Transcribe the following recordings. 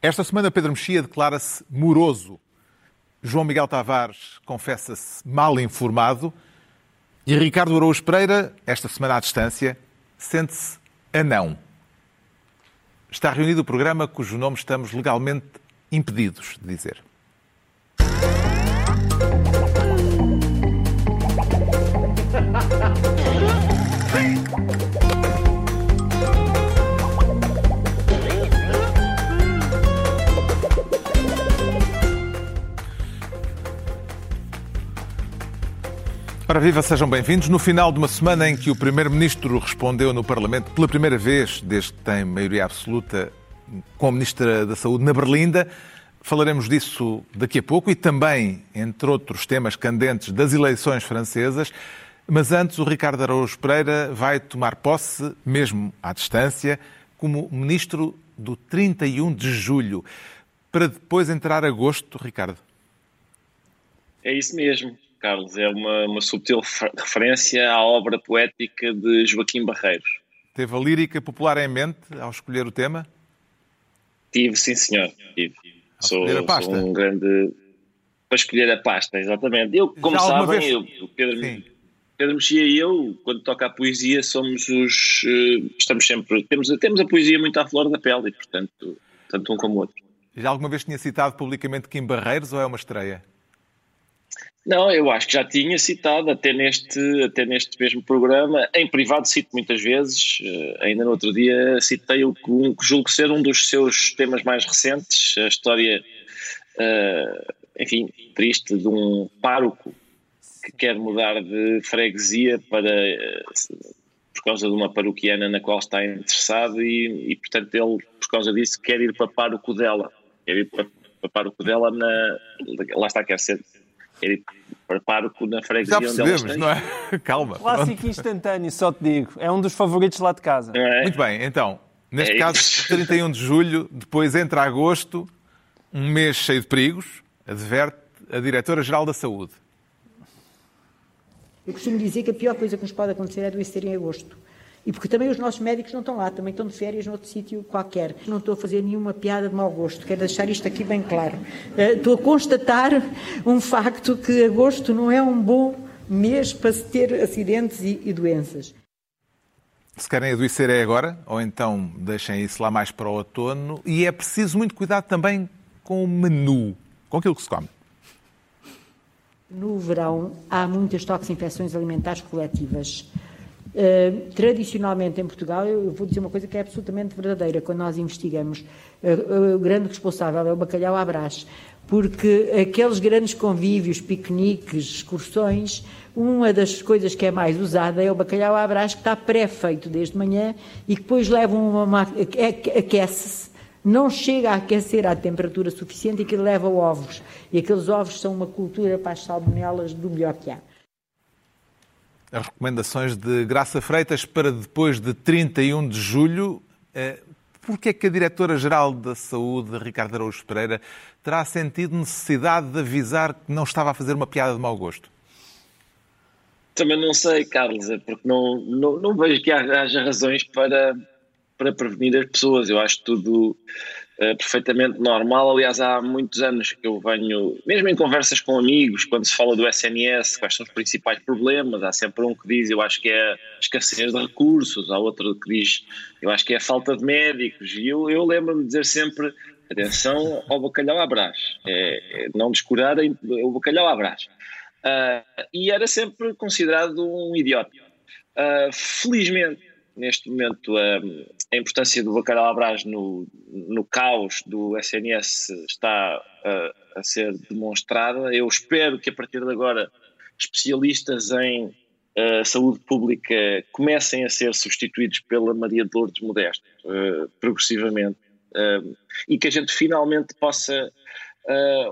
Esta semana Pedro Mexia declara-se moroso. João Miguel Tavares confessa-se mal informado. E Ricardo Araújo Pereira, esta semana à distância, sente-se anão. Está reunido o programa cujo nome estamos legalmente impedidos de dizer. Para viva, sejam bem-vindos. No final de uma semana em que o Primeiro-Ministro respondeu no Parlamento pela primeira vez, desde que tem maioria absoluta, com a Ministra da Saúde na Berlinda, falaremos disso daqui a pouco e também, entre outros temas candentes, das eleições francesas. Mas antes, o Ricardo Araújo Pereira vai tomar posse, mesmo à distância, como Ministro do 31 de julho, para depois entrar agosto, Ricardo. É isso mesmo. Carlos, é uma, uma subtil referência à obra poética de Joaquim Barreiros. Teve a lírica popular em mente ao escolher o tema? Tive, sim senhor, tive. Sou, sou, um grande... Para escolher a pasta, exatamente. Eu, como sabem, vez... eu, Pedro, Pedro Mexia e eu, quando toca a poesia, somos os... Uh, estamos sempre... Temos, temos a poesia muito à flor da pele e, portanto, tanto um como o outro. Já alguma vez tinha citado publicamente Kim Barreiros ou é uma estreia? Não, eu acho que já tinha citado até neste, até neste mesmo programa. Em privado cito muitas vezes. Uh, ainda no outro dia citei o que um, julgo ser um dos seus temas mais recentes, a história, uh, enfim, triste de um pároco que quer mudar de freguesia para uh, por causa de uma paroquiana na qual está interessado e, e, portanto ele por causa disso quer ir para pároco dela. Quer ir para, para pároco dela na lá está quer ser ele preparo na freguesia Já percebemos, onde não é? Calma. Clássico instantâneo, só te digo. É um dos favoritos lá de casa. É? Muito bem, então, neste é caso, isso. 31 de julho, depois entra agosto, um mês cheio de perigos, adverte a Diretora-Geral da Saúde. Eu costumo dizer que a pior coisa que nos pode acontecer é adoecer em agosto. E porque também os nossos médicos não estão lá, também estão de férias noutro sítio qualquer. Não estou a fazer nenhuma piada de mau gosto, quero deixar isto aqui bem claro. Eh, estou a constatar um facto que agosto não é um bom mês para se ter acidentes e, e doenças. Se querem adoecer é agora, ou então deixem isso lá mais para o outono. E é preciso muito cuidado também com o menu, com aquilo que se come. No verão há muitas toxinfecções alimentares coletivas. Uh, tradicionalmente em Portugal, eu vou dizer uma coisa que é absolutamente verdadeira, quando nós investigamos, uh, o grande responsável é o bacalhau à brás, porque aqueles grandes convívios, piqueniques, excursões, uma das coisas que é mais usada é o bacalhau à brás, que está pré-feito desde manhã e que depois leva uma... aquece-se, não chega a aquecer à temperatura suficiente e que leva ovos. E aqueles ovos são uma cultura para as salmonelas do melhor que há as recomendações de Graça Freitas para depois de 31 de julho. Eh, Por que é que a Diretora-Geral da Saúde, Ricardo Araújo Pereira, terá sentido necessidade de avisar que não estava a fazer uma piada de mau gosto? Também não sei, Carlos, é porque não, não, não vejo que haja razões para, para prevenir as pessoas. Eu acho tudo uh, perfeitamente normal. Aliás, há muitos anos que eu venho, mesmo em conversas com amigos, quando se fala do SNS, quais são os principais problemas, há sempre um que diz, eu acho que é a escassez de recursos, há outro que diz, eu acho que é a falta de médicos. E eu, eu lembro-me de dizer sempre, atenção ao bacalhau à brás, é, é não descurarem o bacalhau à brás. Uh, e era sempre considerado um idiota. Uh, felizmente, neste momento, a, a importância do bacalhau à brás no, no caos do SNS está a, a, ser demonstrada. Eu espero que a partir de agora especialistas em uh, saúde pública comecem a ser substituídos pela Maria de Lourdes Modesto, uh, progressivamente, uh, e que a gente finalmente possa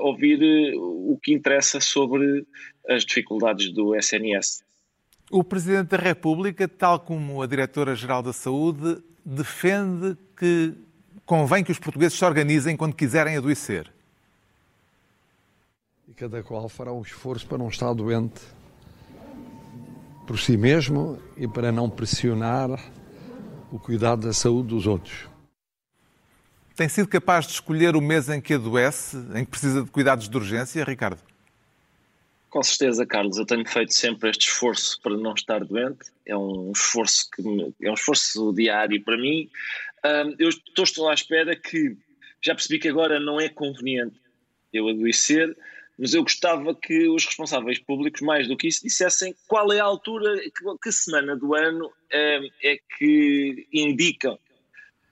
ouvir o que interessa sobre as dificuldades do SNS. O Presidente da República, tal como a Diretora-Geral da Saúde, defende que convém que os portugueses se organizem quando quiserem adoecer. E cada qual fará um esforço para não estar doente por si mesmo e para não pressionar o cuidado da saúde dos outros. Tem sido capaz de escolher o mês em que adoece, em que precisa de cuidados de urgência, Ricardo? Com certeza, Carlos. Eu tenho feito sempre este esforço para não estar doente. É um esforço que é um esforço diário para mim. eu estou, estou à espera que já percebi que agora não é conveniente eu adoecer, mas eu gostava que os responsáveis públicos, mais do que isso, dissessem qual é a altura, que, que semana do ano é, é que indicam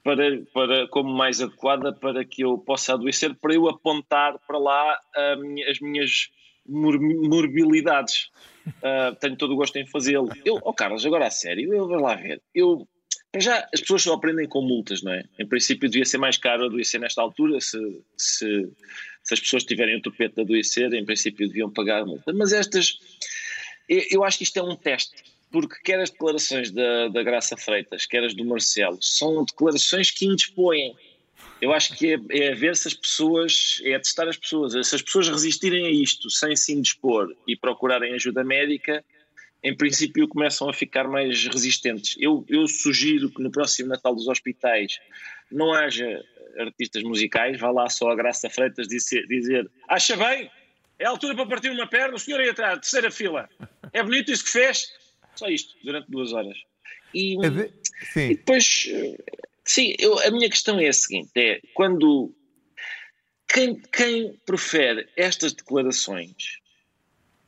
para, para, como mais adequada para que eu possa adoecer, para eu apontar para lá as minhas morbilidades. Uh, tenho todo o gosto em fazê-lo. Eu, oh Carlos, agora a sério, eu vou lá ver. Eu, já as pessoas só aprendem com multas, não é? Em princípio devia ser mais caro adoecer nesta altura, se, se, se as pessoas tiverem o topete de adoecer, em princípio deviam pagar a multa. Mas estas, eu, acho que isto é um teste porque quer as declarações da, da Graça Freitas, quer as do Marcelo, são declarações que indispõem. Eu acho que é, é ver se as pessoas, é testar as pessoas. Se as pessoas resistirem a isto sem se indispor e procurarem ajuda médica, em princípio começam a ficar mais resistentes. Eu, eu sugiro que no próximo Natal dos Hospitais não haja artistas musicais, vá lá só a Graça Freitas dizer, dizer acha bem? É a altura para partir uma perna, o senhor aí atrás, terceira fila. É bonito isso que fez? Só isto, durante duas horas. E, e depois, sim, eu, a minha questão é a seguinte: é quando quem, quem profere estas declarações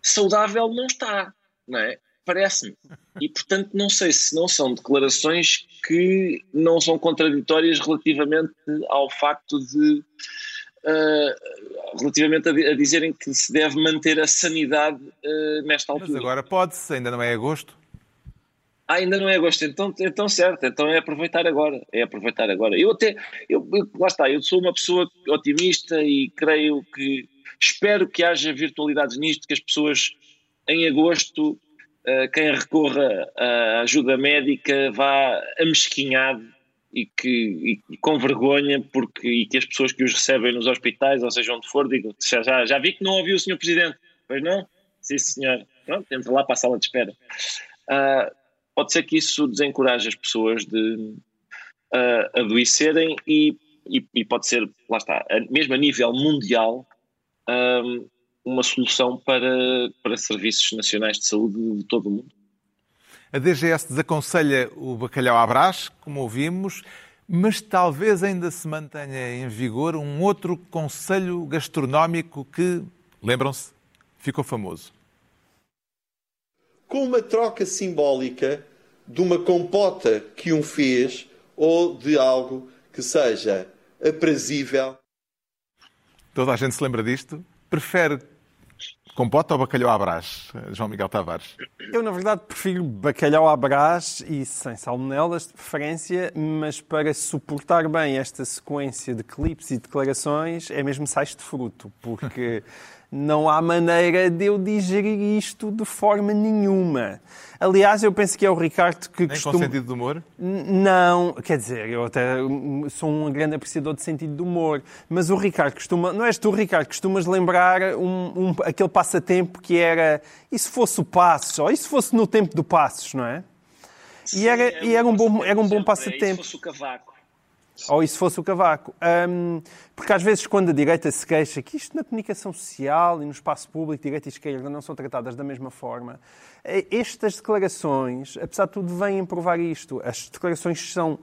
saudável não está, não é? Parece-me. E portanto não sei se não são declarações que não são contraditórias relativamente ao facto de uh, relativamente a, a, dizerem que se deve manter a sanidade uh, nesta altura. Mas agora pode-se, ainda não é agosto? Ah, ainda não é agosto, então, então certo, então é aproveitar agora, é aproveitar agora. Eu até, eu, eu, lá está, eu sou uma pessoa otimista e creio que, espero que haja virtualidades nisto, que as pessoas em agosto, uh, quem recorra à ajuda médica vá amesquinhado e que e, com vergonha porque e que as pessoas que os recebem nos hospitais, ou seja onde for, digam já, já, já vi que não ouviu o senhor Presidente, pois não? Sim senhor, pronto, entra lá para a sala de espera. Uh, pode ser que isso desencoraje as pessoas de uh, adoecerem e, e, e, pode ser, lá está, mesmo a nível mundial, um, uma solução para, para serviços nacionais de saúde de todo o mundo. A DGS desaconselha o bacalhau à brás, como ouvimos, mas talvez ainda se mantenha em vigor um outro conselho gastronómico que, lembram-se, ficou famoso. Com uma troca simbólica de uma compota que um fez ou de algo que seja aprazível. Toda a gente se lembra disto? Prefere Compota ou bacalhau à brás, João Miguel Tavares? Eu, na verdade, prefiro bacalhau à brás e sem salmonelas, de preferência, mas para suportar bem esta sequência de clipes e declarações é mesmo sais de fruto, porque não há maneira de eu digerir isto de forma nenhuma. Aliás, eu penso que é o Ricardo que Nem costuma... com sentido de humor? Não, quer dizer, eu até sou um grande apreciador de sentido de humor, mas o Ricardo costuma... Não és tu, Ricardo, costumas lembrar um, um, aquele passatempo que era e se fosse o Passos, ou e se fosse no tempo do Passos, não é? Sim, e era, e era um bom, era um bom passatempo. E se fosse o Cavaco. Ou isso fosse o Cavaco. Um, porque às vezes, quando a direita se queixa que isto na comunicação social e no espaço público, direita e esquerda, não são tratadas da mesma forma, eh, estas declarações, apesar de tudo, vêm provar isto. As declarações são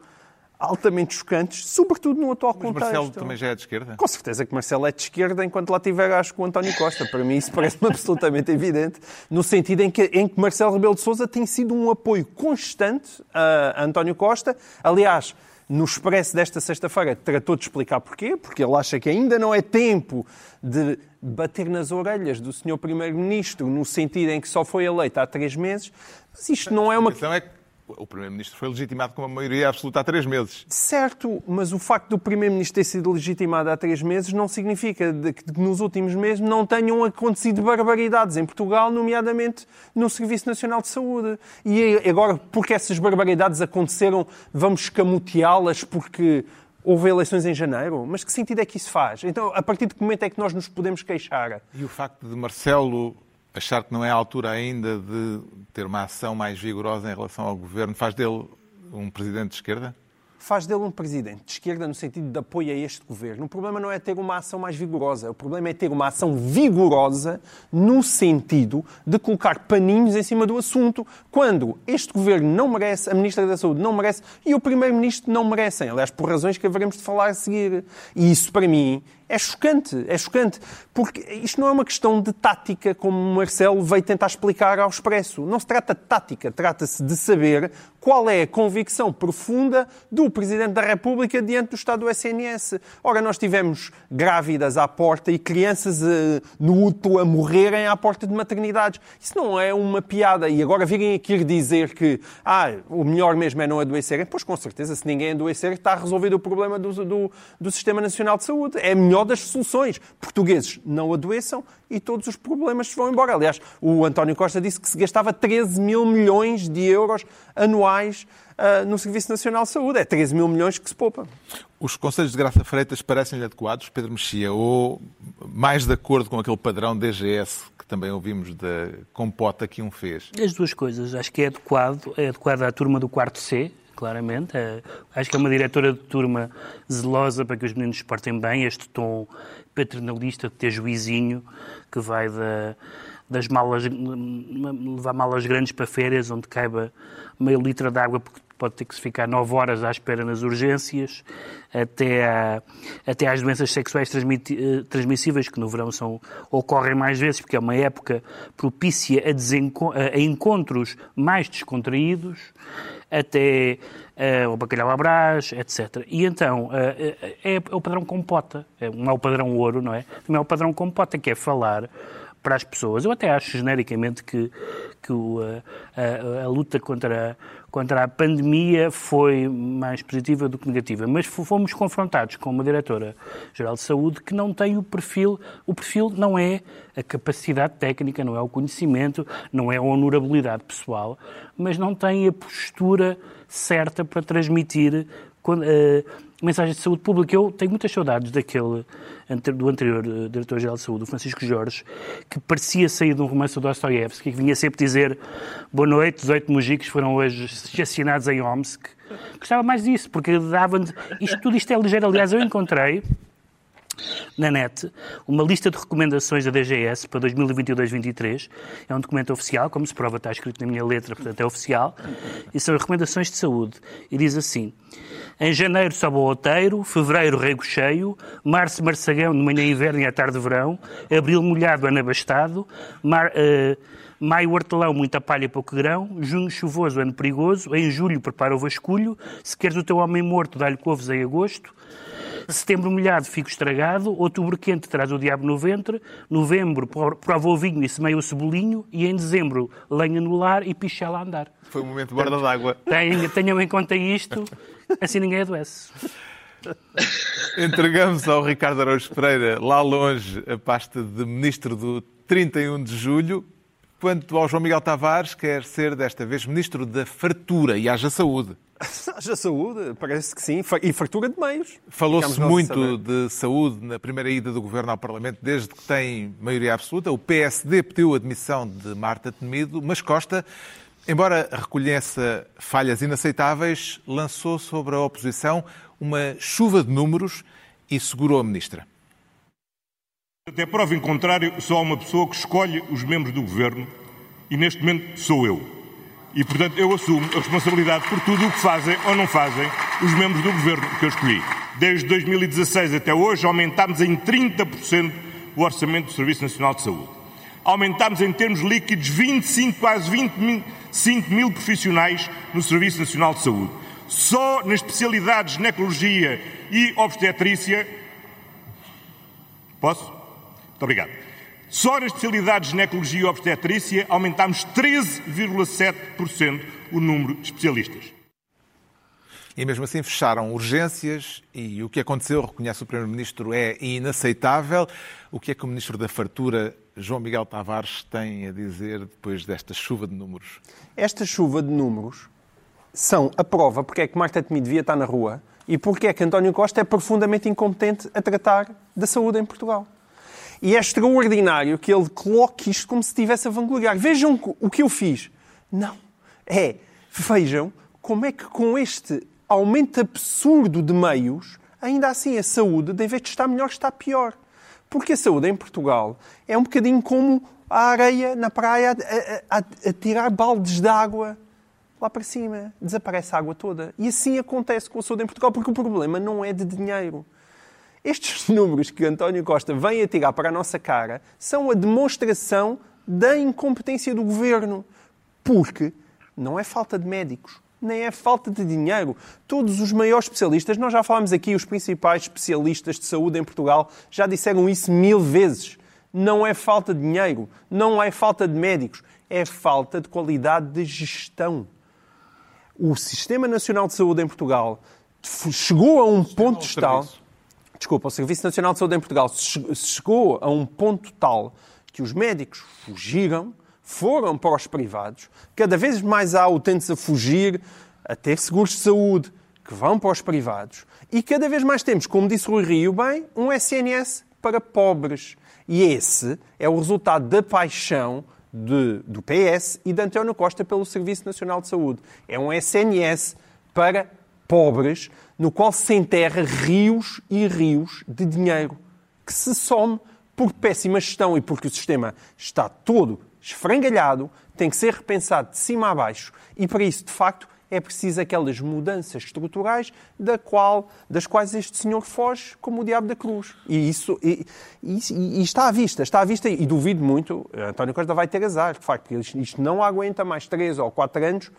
altamente chocantes, sobretudo no atual Mas contexto. Marcelo também já é de esquerda? Com certeza que Marcelo é de esquerda, enquanto lá tiver, acho que o António Costa. Para mim isso parece-me absolutamente evidente, no sentido em que, em que Marcelo Rebelo de Sousa tem sido um apoio constante a António Costa. Aliás, no Expresso desta sexta-feira tratou de explicar porquê, porque ele acha que ainda não é tempo de bater nas orelhas do Sr. Primeiro-Ministro, no sentido em que só foi eleito há três meses, mas isto não é uma... A é que o Primeiro-Ministro foi legitimado com uma maioria absoluta há três meses. Certo, mas o facto do Primeiro-Ministro ter sido legitimado há três meses não significa que nos últimos meses não tenham acontecido barbaridades em Portugal, nomeadamente no Serviço Nacional de Saúde. E agora, porque essas barbaridades aconteceram, vamos escamoteá-las porque houve eleições em janeiro? Mas que sentido é que isso faz? Então, a partir de que momento é que nós nos podemos queixar? E o facto de Marcelo achar que não é a altura ainda de ter uma ação mais vigorosa em relação ao governo faz dele um presidente de esquerda? faz dele um presidente de esquerda no sentido de apoio a este governo. O problema não é ter uma ação mais vigorosa, o problema é ter uma ação vigorosa no sentido de colocar paninhos em cima do assunto, quando este governo não merece, a Ministra da Saúde não merece e o Primeiro-Ministro não merecem. Aliás, por razões que haveremos de falar a seguir. E isso, para mim, é chocante, é chocante, porque isto não é uma questão de tática, como o Marcelo veio tentar explicar ao Expresso. Não se trata de tática, trata-se de saber qual é a convicção profunda do Presidente da República diante do estado do SNS. Ora, nós tivemos grávidas à porta e crianças uh, no útero a morrerem à porta de maternidades. Isso não é uma piada. E agora virem aqui dizer que ah, o melhor mesmo é não adoecerem. Pois, com certeza, se ninguém adoecer, está resolvido o problema do, do, do Sistema Nacional de Saúde. É a das soluções. Portugueses não adoeçam e todos os problemas vão embora. Aliás, o António Costa disse que se gastava 13 mil milhões de euros anuais uh, no Serviço Nacional de Saúde. É 13 mil milhões que se poupa. Os conselhos de Graça Freitas parecem-lhe adequados, Pedro Mexia, ou mais de acordo com aquele padrão DGS que também ouvimos da compota que um fez? As duas coisas. Acho que é adequado, é adequado à turma do quarto C, claramente. É, acho que é uma diretora de turma zelosa para que os meninos se portem bem. Este tom paternalista de ter juizinho que vai da, das malas, levar malas grandes para férias, onde caiba meio litro de água, porque pode ter que se ficar 9 horas à espera nas urgências, até, a, até às doenças sexuais eh, transmissíveis, que no verão são, ocorrem mais vezes, porque é uma época propícia a, a encontros mais descontraídos, até uh, o bacalhau à brás, etc. E então, uh, é, é, o padrão compota, é, não é o padrão ouro, não é? Não é o padrão compota, que é falar para as pessoas. Eu até acho genericamente que, que o, a, a, a, luta contra, contra a pandemia foi mais positiva do que negativa, mas fomos confrontados com uma diretora-geral de saúde que não tem o perfil, o perfil não é a capacidade técnica, não é o conhecimento, não é a honorabilidade pessoal, mas não tem a postura certa para transmitir uh, mensagens de saúde pública. Eu tenho muitas saudades daquele do anterior uh, diretor-geral de saúde, o Francisco Jorge, que parecia sair de um romance do Dostoiévski, que vinha sempre dizer boa noite, 18 mugicos foram hoje assassinados em Omsk. Gostava mais disso, porque dava isto tudo isto é ligeiro. Aliás, eu encontrei na net uma lista de recomendações da DGS para 2022-23. É um documento oficial, como se prova, está escrito na minha letra, portanto é oficial. E são recomendações de saúde. E diz assim: em janeiro sobe o outeiro, fevereiro rego cheio, março marçagão de manhã inverno e à tarde verão, abril molhado anabastado, mar, uh, maio hortelão muita palha e pouco grão, junho chuvoso ano perigoso, em julho prepara o vasculho, se queres o teu homem morto dá-lhe couves em agosto, Setembro molhado, fico estragado. Outubro quente, traz o diabo no ventre. Novembro, prova o vinho e semeia o cebolinho. E em dezembro, lenha no lar e pichela a andar. Foi um momento guarda d'água. Tenham em conta isto, assim ninguém adoece. Entregamos ao Ricardo Araújo Pereira, lá longe, a pasta de Ministro do 31 de Julho. Quanto ao João Miguel Tavares, quer ser desta vez Ministro da Fartura e haja saúde. Haja saúde, parece que sim, e fartura de meios. Falou-se muito de saúde na primeira ida do Governo ao Parlamento, desde que tem maioria absoluta. O PSD pediu a admissão de Marta Temido, mas Costa, embora reconheça falhas inaceitáveis, lançou sobre a oposição uma chuva de números e segurou a Ministra. Até prova em contrário, só há uma pessoa que escolhe os membros do Governo e neste momento sou eu. E, portanto, eu assumo a responsabilidade por tudo o que fazem ou não fazem os membros do governo que eu escolhi. Desde 2016 até hoje, aumentámos em 30% o orçamento do Serviço Nacional de Saúde. Aumentámos em termos líquidos 25, quase 25 mil profissionais no Serviço Nacional de Saúde. Só nas especialidades de ginecologia e obstetrícia. Posso? Muito obrigado. Só nas especialidades de ginecologia e obstetrícia aumentámos 13,7% o número de especialistas. E mesmo assim fecharam urgências e o que aconteceu, reconhece o Primeiro-Ministro, é inaceitável. O que é que o Ministro da Fartura, João Miguel Tavares, tem a dizer depois desta chuva de números? Esta chuva de números são a prova porque é que Marta Temido devia estar na rua e porque é que António Costa é profundamente incompetente a tratar da saúde em Portugal. E é extraordinário que ele coloque isto como se estivesse a vangloriar. Vejam o que eu fiz. Não. É, vejam como é que com este aumento absurdo de meios, ainda assim a saúde, em vez de estar melhor, está pior. Porque a saúde em Portugal é um bocadinho como a areia na praia a, a, a, a tirar baldes de água lá para cima. Desaparece a água toda. E assim acontece com a saúde em Portugal, porque o problema não é de dinheiro. Estes números que António Costa vem a tirar para a nossa cara são a demonstração da incompetência do governo. Porque não é falta de médicos, nem é falta de dinheiro. Todos os maiores especialistas, nós já falámos aqui, os principais especialistas de saúde em Portugal já disseram isso mil vezes. Não é falta de dinheiro, não é falta de médicos, é falta de qualidade de gestão. O Sistema Nacional de Saúde em Portugal chegou a um ponto tal. Desculpa, o Serviço Nacional de Saúde em Portugal chegou a um ponto tal que os médicos fugiram foram para os privados, cada vez mais há utentes a fugir, a ter seguros de saúde, que vão para os privados, e cada vez mais temos, como disse Rui Rio bem, um SNS para pobres. E esse é o resultado da paixão de, do PS e de António Costa pelo Serviço Nacional de Saúde. É um SNS para pobres, no qual se enterra rios e rios de dinheiro, que se some por péssima gestão e porque o sistema está todo esfrangalhado, tem que ser repensado de cima a baixo e para isso, de facto, é preciso aquelas mudanças estruturais da qual, das quais este senhor foge como o diabo da cruz. E isso e, e, e está à vista, está à vista e duvido muito, António Costa vai ter azar, de facto, isto não aguenta mais três ou quatro anos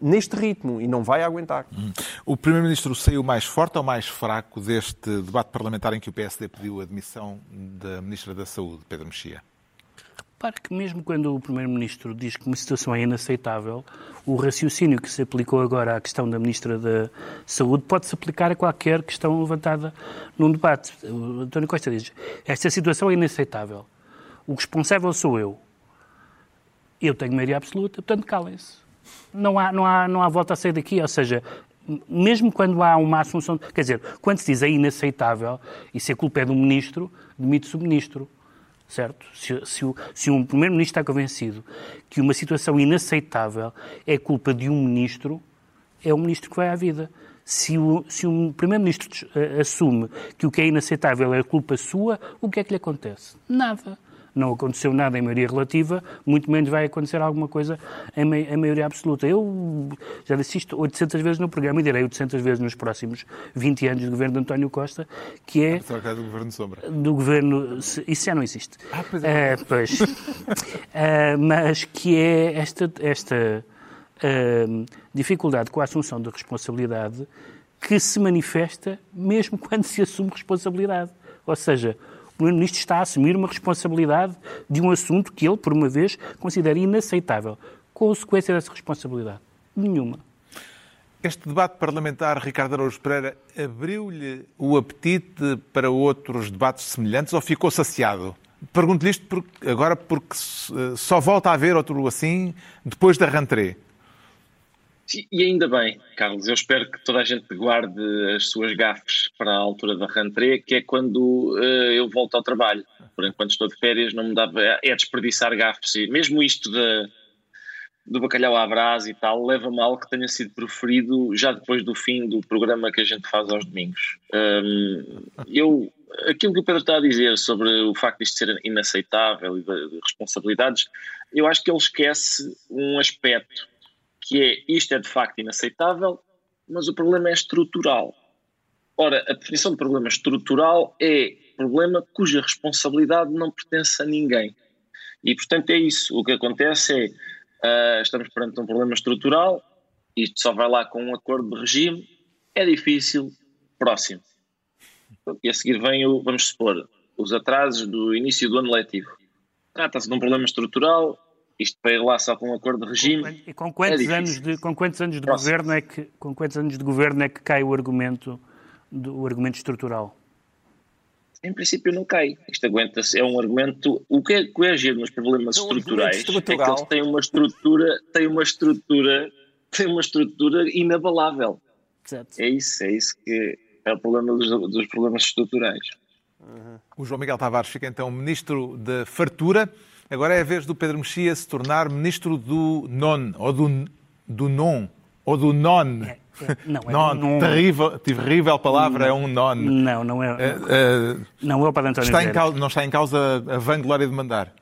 neste ritmo e não vai aguentar. Hum. O Primeiro-Ministro saiu mais forte ou mais fraco deste debate parlamentar em que o PSD pediu a demissão da Ministra da Saúde, Pedro Mexia? Repare que mesmo quando o Primeiro-Ministro diz que uma situação é inaceitável, o raciocínio que se aplicou agora à questão da Ministra da Saúde pode-se aplicar a qualquer questão levantada num debate. O António Costa diz, esta situação é inaceitável. O responsável sou eu. Eu tenho maioria absoluta, portanto calem-se. Não há, não, há, não há volta a sair daqui, ou seja, mesmo quando há uma assunção... Quer dizer, quando se diz é inaceitável, e se a culpa é do Ministro, demite-se o Ministro certo? Se, se, o, se um primeiro-ministro está convencido que uma situação inaceitável é culpa de um ministro, é o ministro que vai à vida. Se, o, se um primeiro-ministro eh, assume que o que é inaceitável é culpa sua, o que é que lhe acontece? Nada não aconteceu nada em maioria relativa, muito menos vai acontecer alguma coisa em, maioria absoluta. Eu já disse isto 800 vezes no programa e direi 800 vezes nos próximos 20 anos do governo de António Costa, que é... Que é do governo Sombra. Do governo... Isso já não existe. Ah, pois é. Uh, pois. uh, mas que é esta, esta uh, dificuldade com a assunção de responsabilidade que se manifesta mesmo quando se assume responsabilidade. Ou seja, o Primeiro-Ministro está a assumir uma responsabilidade de um assunto que ele, por uma vez, considera inaceitável. Consequência dessa responsabilidade? Nenhuma. Este debate parlamentar, Ricardo Araújo Pereira, abriu-lhe o apetite para outros debates semelhantes ou ficou saciado? Pergunto-lhe isto porque, agora porque só volta a haver outro assim depois da rentrée. E ainda bem, Carlos, eu espero que toda a gente guarde as suas gafes para a altura da rentrée, que é quando uh, eu volto ao trabalho. Por enquanto estou de férias, não me dá. É desperdiçar gafes. E mesmo isto de, do bacalhau à brasa e tal, leva mal que tenha sido proferido já depois do fim do programa que a gente faz aos domingos. Um, eu, aquilo que o Pedro está a dizer sobre o facto de isto ser inaceitável e de, de responsabilidades, eu acho que ele esquece um aspecto que é isto é de facto inaceitável, mas o problema é estrutural. Ora, a definição de problema estrutural é problema cuja responsabilidade não pertence a ninguém. E, portanto, é isso. O que acontece é, uh, estamos perante um problema estrutural, isto só vai lá com um acordo de regime, é difícil, próximo. E a seguir vem, o, vamos supor, os atrasos do início do ano letivo. Trata-se de um problema estrutural, isto para ir lá só com um acordo de regime. E com quantos é anos de com quantos anos de governo é que com quantos anos de governo é que cai o argumento do argumento estrutural? Em princípio não cai. Isto aguenta-se, é um argumento. O que é que é agir nos problemas é um estruturais é que eles têm uma estrutura, têm uma estrutura, têm uma estrutura inabalável. Exato. É isso, é isso que é o problema dos, dos problemas estruturais. Uhum. O João Miguel Tavares fica então ministro da Fartura. Agora é a vez do Pedro Mexia se tornar ministro do non, ou do, do non. Ou do non? É, é, não, é non, non. terrível, terrível palavra, é um non. Não, não é. Eh, eh, não é o Padre António está causa, não está em causa a vanglória de mandar.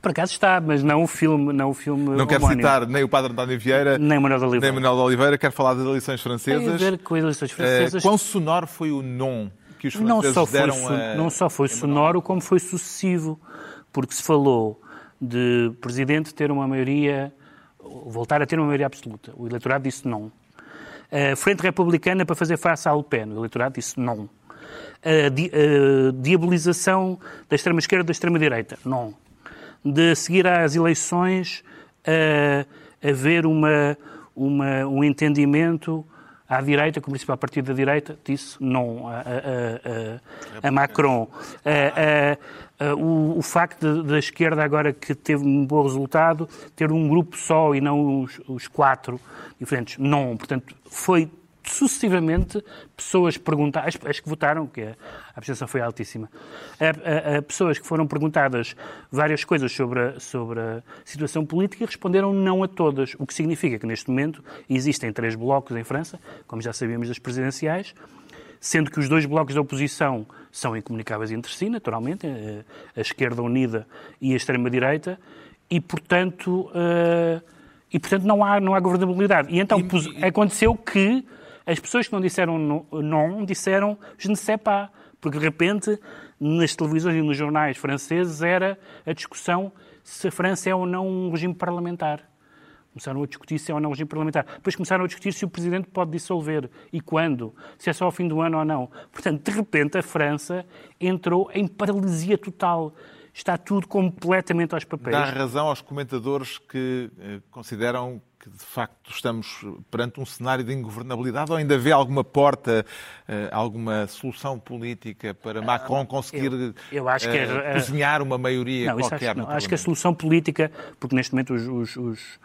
Por acaso está, mas não o filme. Não, o filme Não quero citar nem o Padre António Vieira, Nem Manuel de nem Oliveira. Manuel de Oliveira, quero falar das eleições Tem a francesas. ver com as eleições Eh, francesas. quão sonoro foi o non que os não franceses só foi, deram a... não só foi sonoro, como foi sucessivo, porque se falou de presidente ter uma maioria, voltar a ter uma maioria absoluta. O eleitorado disse não. A Frente Republicana para fazer face à Le Pen, o eleitorado disse não. A, di- a diabolização da extrema-esquerda e da extrema-direita, não. De seguir às eleições a haver uma, uma, um entendimento à direita, que o principal partido da direita disse não a, a- a- a- Macron. O, o facto da esquerda agora que teve um bom resultado, ter um grupo só e não os, os quatro diferentes, não. Portanto, foi sucessivamente pessoas perguntadas, as, as que votaram, que a abstenção foi altíssima, a, a- a pessoas que foram perguntadas várias coisas sobre a, sobre a situação política e responderam não a todas, o que significa que neste momento existem três blocos em França, como já sabíamos das presidenciais, sendo que os dois blocos da oposição são incomunicáveis entre si, naturalmente, a, a esquerda unida e a extrema-direita, e portanto, eh, e, portanto não, há, não há governabilidade. E então pos- aconteceu que as pessoas que não disseram não disseram je ne sais pas, porque de repente nas televisões e nos jornais franceses era a discussão se a França é ou não um regime parlamentar. Começaram a discutir se é ou não um regime parlamentar. Depois começaram a discutir se o Presidente pode dissolver e quando, se é só ao fim do ano ou não. Portanto, de repente, a França entrou em paralisia total. Está tudo completamente aos papéis. Dá razão aos comentadores que eh, consideram que, de facto, estamos perante um cenário de ingovernabilidade ou ainda vê alguma porta, eh, alguma solução política para Macron conseguir eu- eu acho que eh, a- a- cozinhar uma maioria Não, qualquer acho, não. acho que a solução política, porque neste momento os, os, os,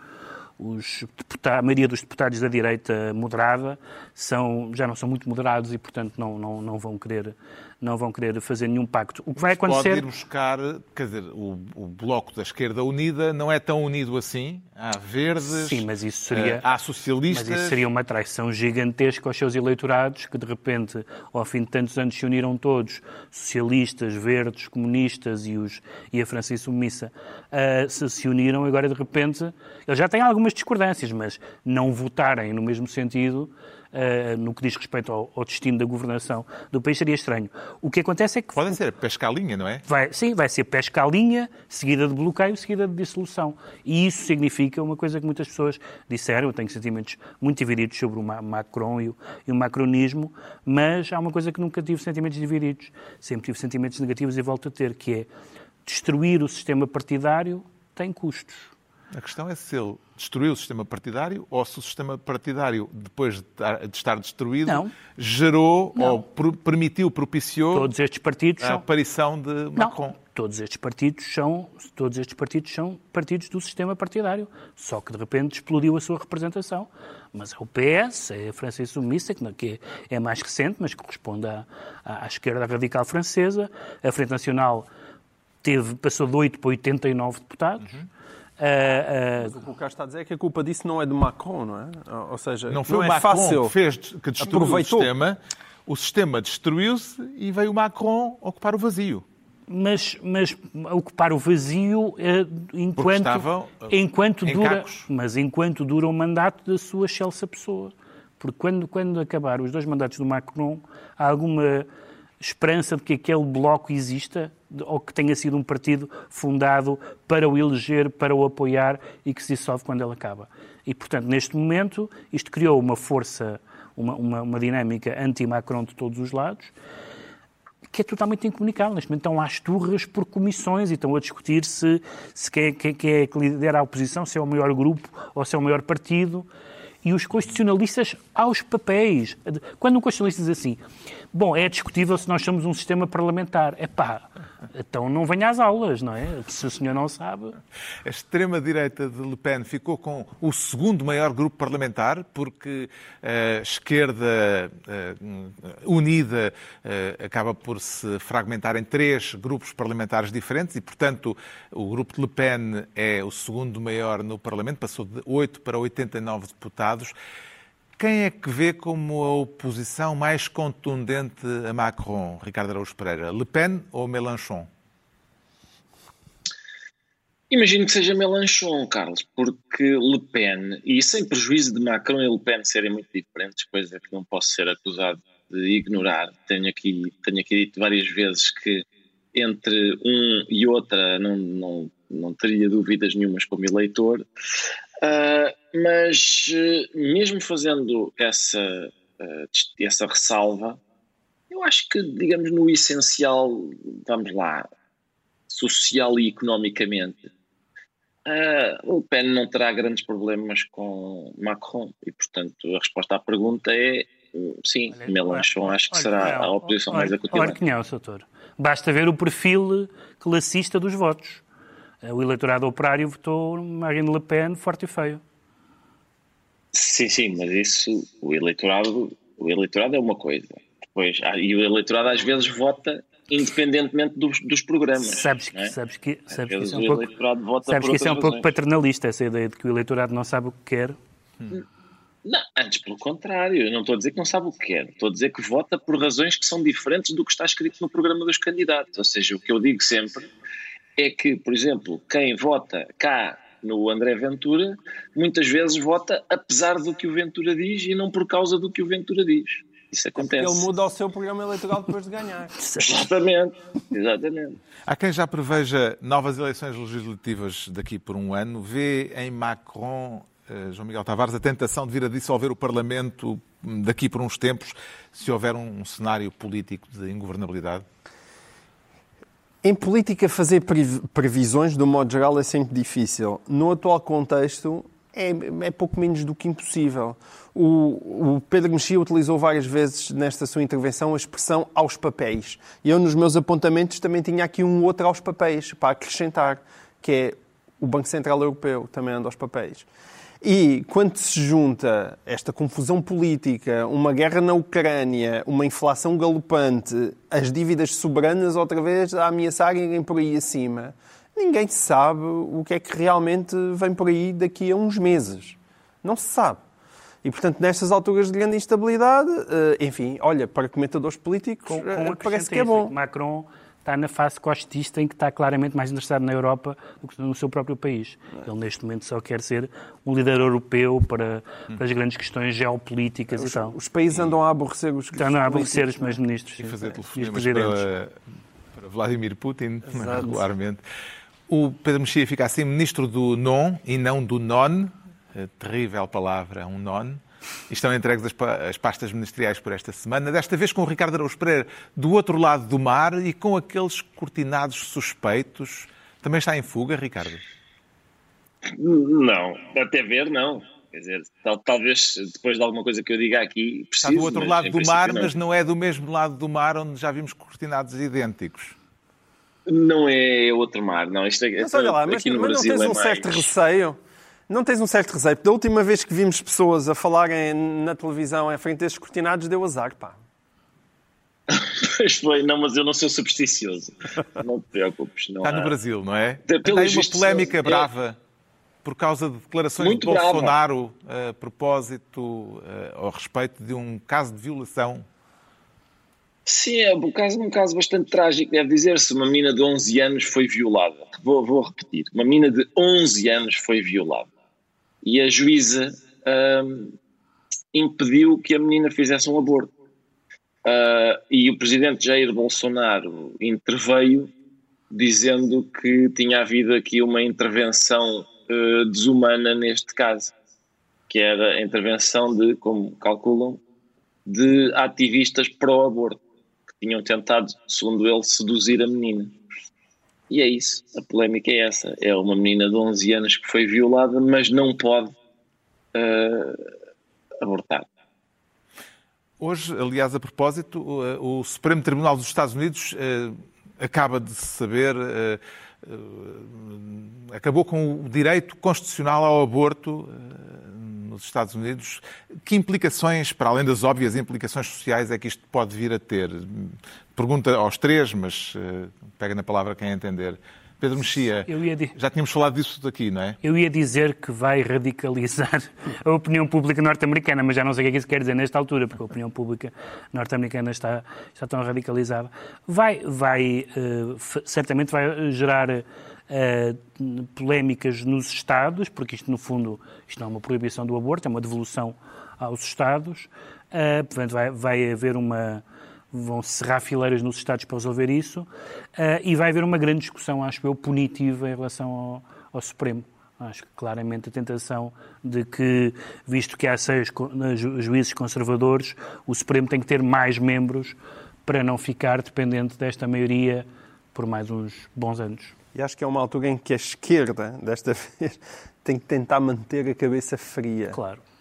os deputa- a maioria dos deputados da direita moderada são, já não são muito moderados e, portanto, não, não, não, vão querer, não vão querer fazer nenhum pacto. O que vai Pode acontecer... ir buscar, quer dizer, o, o bloco da esquerda unida não é tão unido assim. Há verdes, Sim, mas isso seria- eh, há socialistas. Mas isso seria uma traição gigantesca aos seus eleitorados, que de repente, ao fim de tantos anos, se uniram todos, socialistas, verdes, comunistas e, os, e a França Insubmissa, ah, se se uniram agora de repente. Eles já têm algumas discordâncias, mas não votarem no mesmo sentido. Ah, no que diz respeito ao, ao destino da governação do país seria estranho. O que acontece é que Podem ser pesca à linha, não é? Vai, sim, vai ser pesca à linha, seguida de bloqueio, seguida de dissolução. E isso significa uma coisa que muitas pessoas disseram, eu tenho sentimentos muito divididos sobre o Ma- Macron e o, e o macronismo, mas há uma coisa que nunca tive sentimentos divididos. Sempre tive sentimentos negativos e volto a ter, que é destruir o sistema partidário tem custos. A questão é se ele destruiu o sistema partidário ou se o sistema partidário, depois de estar- de estar destruído, Não. gerou Não. ou permitiu, propiciou Todos estes partidos a são... aparição de Macron. Não, todos estes partidos são todos estes partidos são partidos do sistema partidário, só que de repente explodiu a sua representação. Mas é o PS, é a França Insubmissa, que é, mais recente, mas corresponde à, à, à esquerda radical francesa. A Frente Nacional teve, passou de 8 para 89 deputados. Uhum. Ah, ah, O que o Carlos está a dizer é que a culpa disso não é de Macron, não é? Ou seja, Não foi o é Macron fácil. que, fez, que destruiu Aproveitou. o sistema. O sistema destruiu-se e veio o Macron ocupar o vazio. mas, mas ocupar o vazio eh, enquanto, eh, enquanto dura, cacos. mas enquanto dura o mandato da sua excelsa pessoa. Porque quando, quando acabar os dois mandatos do Macron, há alguma esperança de que aquele bloco exista ou que tenha sido um partido fundado para o eleger, para o apoiar e que se dissolve quando ele acaba. E, portanto, neste momento, isto criou uma força, uma, uma, uma dinâmica anti-Macron de todos os lados, que é totalmente incomunicável. Neste momento estão às turras por comissões e estão a discutir se, se quem, é- quem, quem é que lidera a oposição, se é o maior grupo ou se é o maior partido. E os constitucionalistas aos papéis. Quando um constitucionalista diz assim, bom, é discutível se nós somos um sistema parlamentar. É pá, então não venha às aulas, não é? Se o senhor não sabe. A extrema-direita de Le Pen ficou com o segundo maior grupo parlamentar, porque a esquerda uh, unida uh, acaba por se fragmentar em três grupos parlamentares diferentes e, portanto, o grupo de Le Pen é o segundo maior no Parlamento, passou de 8 para 89 deputados. Quem é que vê como a oposição mais contundente a Macron, Ricardo Araújo Pereira? Le Pen ou Mélenchon? Imagino que seja Mélenchon, Carlos, porque Le Pen, e sem prejuízo de Macron e Le Pen serem muito diferentes, coisa que não posso ser acusado de ignorar, tenho aqui, tenho aqui dito várias vezes que entre um e outra não, não, não teria dúvidas nenhumas como eleitor, Uh, mas uh, mesmo fazendo essa, uh, essa ressalva, eu acho que, digamos, no essencial, vamos lá, social e economicamente, uh, Le Pen não terá grandes problemas com Macron e, portanto, a resposta à pergunta é sim, olha, Mélenchon acho que olha, será a oposição olha, mais acutilante. Claro que não, doutor. Basta ver o perfil classista dos votos o eleitorado operário votou Marine Le Pen forte e feio. Sim, sim, mas isso, o eleitorado, o eleitorado é uma coisa. Depois, e o eleitorado às vezes vota independentemente dos, dos programas. Sabes que, é? sabes que, sabes que isso é um pouco, sabes que isso é um pouco paternalista, essa ideia de que o eleitorado não sabe o que quer. Hum. Não, antes pelo contrário, eu não estou a dizer que não sabe o que quer, estou a dizer que vota por razões que são diferentes do que está escrito no programa dos candidatos. Ou seja, o que eu digo sempre é que, por exemplo, quem vota cá no André Ventura, muitas vezes vota apesar do que o Ventura diz e não por causa do que o Ventura diz. Isso acontece. Ele muda o seu programa eleitoral depois de ganhar. exatamente, exatamente. Há quem já preveja novas eleições legislativas daqui por um ano. Vê em Macron, eh, João Miguel Tavares, a tentação de vir a dissolver o Parlamento daqui por uns tempos, se houver um cenário político de ingovernabilidade? Em política, fazer previsões, de um modo geral, é sempre difícil. No atual contexto, é, é pouco menos do que impossível. O, o, Pedro Mexia utilizou várias vezes nesta sua intervenção a expressão aos papéis. Eu, nos meus apontamentos, também tinha aqui um outro aos papéis, para acrescentar, que é o Banco Central Europeu também anda aos papéis. E quando se junta esta confusão política, uma guerra na Ucrânia, uma inflação galopante, as dívidas soberanas outra vez a ameaçarem por aí acima, ninguém sabe o que é que realmente vem por aí daqui a uns meses. Não se sabe. E, portanto, nestas alturas de grande instabilidade, eh, enfim, olha, para comentadores políticos, com, com eh, parece que é bom. Macron está na fase costista em que está claramente mais interessado na Europa do que no seu próprio país. Ele, neste momento, só quer ser um líder europeu para, para as grandes questões geopolíticas os, e tal. Os países andam a aborrecer os Andam a aborrecer os primeiros ministros. E fazer telefonemas para, para Vladimir Putin, Exato. regularmente. O Pedro Mexia fica assim ministro do non e não do non. Terrível palavra, um non. E estão entregues as pastas ministeriais por esta semana, desta vez com o Ricardo Araújo Pereira do outro lado do mar e com aqueles cortinados suspeitos. Também está em fuga, Ricardo? Não, até ver, não. Quer dizer, tal, talvez depois de alguma coisa que eu diga aqui Está do outro lado do mar, não. mas não é do mesmo lado do mar onde já vimos cortinados idênticos. Não é outro mar, não. Isto é, mas olha lá, mas, mas não tens um é mais... certo receio não tens um certo receio. Da última vez que vimos pessoas a falarem na televisão em frente a esses cortinados, deu azar, pá. Pois foi, não, mas eu não sou supersticioso. Não te preocupes. Não Está há... no Brasil, não é? Tem uma polémica é... brava por causa de declarações Muito de Bolsonaro brava. a propósito, a, respeito de um caso de violação. Sim, é um caso, um caso bastante trágico, deve dizer-se. Uma menina de 11 anos foi violada. Vou, vou repetir. Uma menina de 11 anos foi violada e a juíza um, impediu que a menina fizesse um aborto. Uh, e o presidente Jair Bolsonaro interveio dizendo que tinha havido aqui uma intervenção uh, desumana neste caso, que era a intervenção de, como calculam, de ativistas pró-aborto, que tinham tentado, segundo ele, seduzir a menina. E é isso, a polémica é essa. É uma menina de 11 anos que foi violada, mas não pode uh, abortar. Hoje, aliás, a propósito, o Supremo Tribunal dos Estados Unidos uh, acaba de saber, uh, acabou com o direito constitucional ao aborto nos Estados Unidos. Que implicações, para além das óbvias implicações sociais, é que isto pode vir a ter? Pergunta aos três, mas pega na palavra quem entender. Pedro Mexia, já tínhamos falado disso daqui, não é? Eu ia dizer que vai radicalizar a opinião pública norte-americana, mas já não sei o que é que isso quer dizer nesta altura, porque a opinião pública norte-americana está, está tão radicalizada. Vai, vai uh, certamente vai gerar uh, polémicas nos Estados, porque isto, no fundo, isto não é uma proibição do aborto, é uma devolução aos Estados. Uh, portanto, vai, vai haver uma vão cerrar fileiras nos Estados para resolver isso, uh, e vai haver uma grande discussão, acho eu, punitiva em relação ao, ao Supremo. Acho que claramente a tentação de que, visto que há seis juízes conservadores, o Supremo tem que ter mais membros para não ficar dependente desta maioria por mais uns bons anos. E acho que é uma altura em que a esquerda, desta vez, tem que tentar manter a cabeça fria. Claro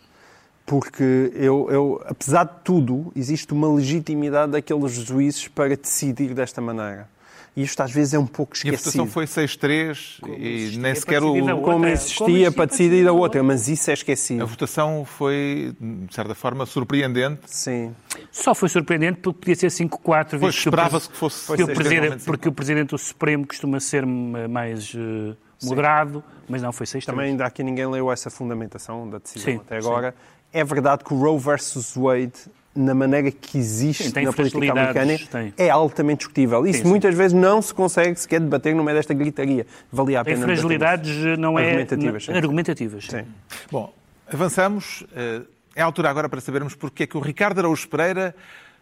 porque eu, eu, apesar de tudo, existe uma legitimidade daqueles juízes para decidir desta maneira. E isto às vezes é um pouco esquecido. E a votação foi 6-3 e nem sequer o... Como existia para decidir a outra, mas isso é esquecido. A votação foi, de certa forma, surpreendente. Sim. Só foi surpreendente porque podia ser 5-4. Pois esperava-se que fosse... Porque o, presidente, porque o Presidente do Supremo costuma ser mais... Uh, moderado, sim. mas não foi 6 Também ainda aqui ninguém leu essa fundamentação da decisão sim, até agora. Sim é verdade que o Roe versus Wade, na maneira que existe sim, na política americana, tem. é altamente discutível. Isso sim, muitas vezes não se consegue sequer debater no meio desta gritaria. Valia a pena. Tem fragilidades não é argumentativas. Sim. argumentativas. Sim. Bom, avançamos. Eh, é a altura agora para sabermos porque é que o Ricardo Araújo Pereira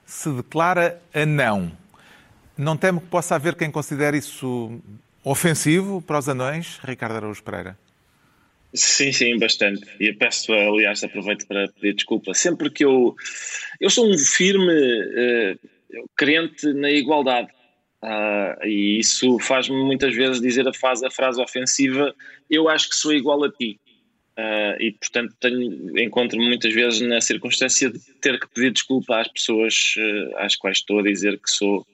se declara a não. Não temo que possa haver quem considere isso ofensivo para os anões, Ricardo Araújo Pereira? Sim, sim, bastante. E peço, aliás, aproveito para pedir desculpa. Sempre que eu. Eu sou um firme uh, crente na igualdade. Uh, e isso faz-me muitas vezes dizer a, fase, a frase ofensiva: eu acho que sou igual a ti. Uh, e, portanto, encontro-me muitas vezes na circunstância de ter que pedir desculpa às pessoas às quais estou a dizer que sou.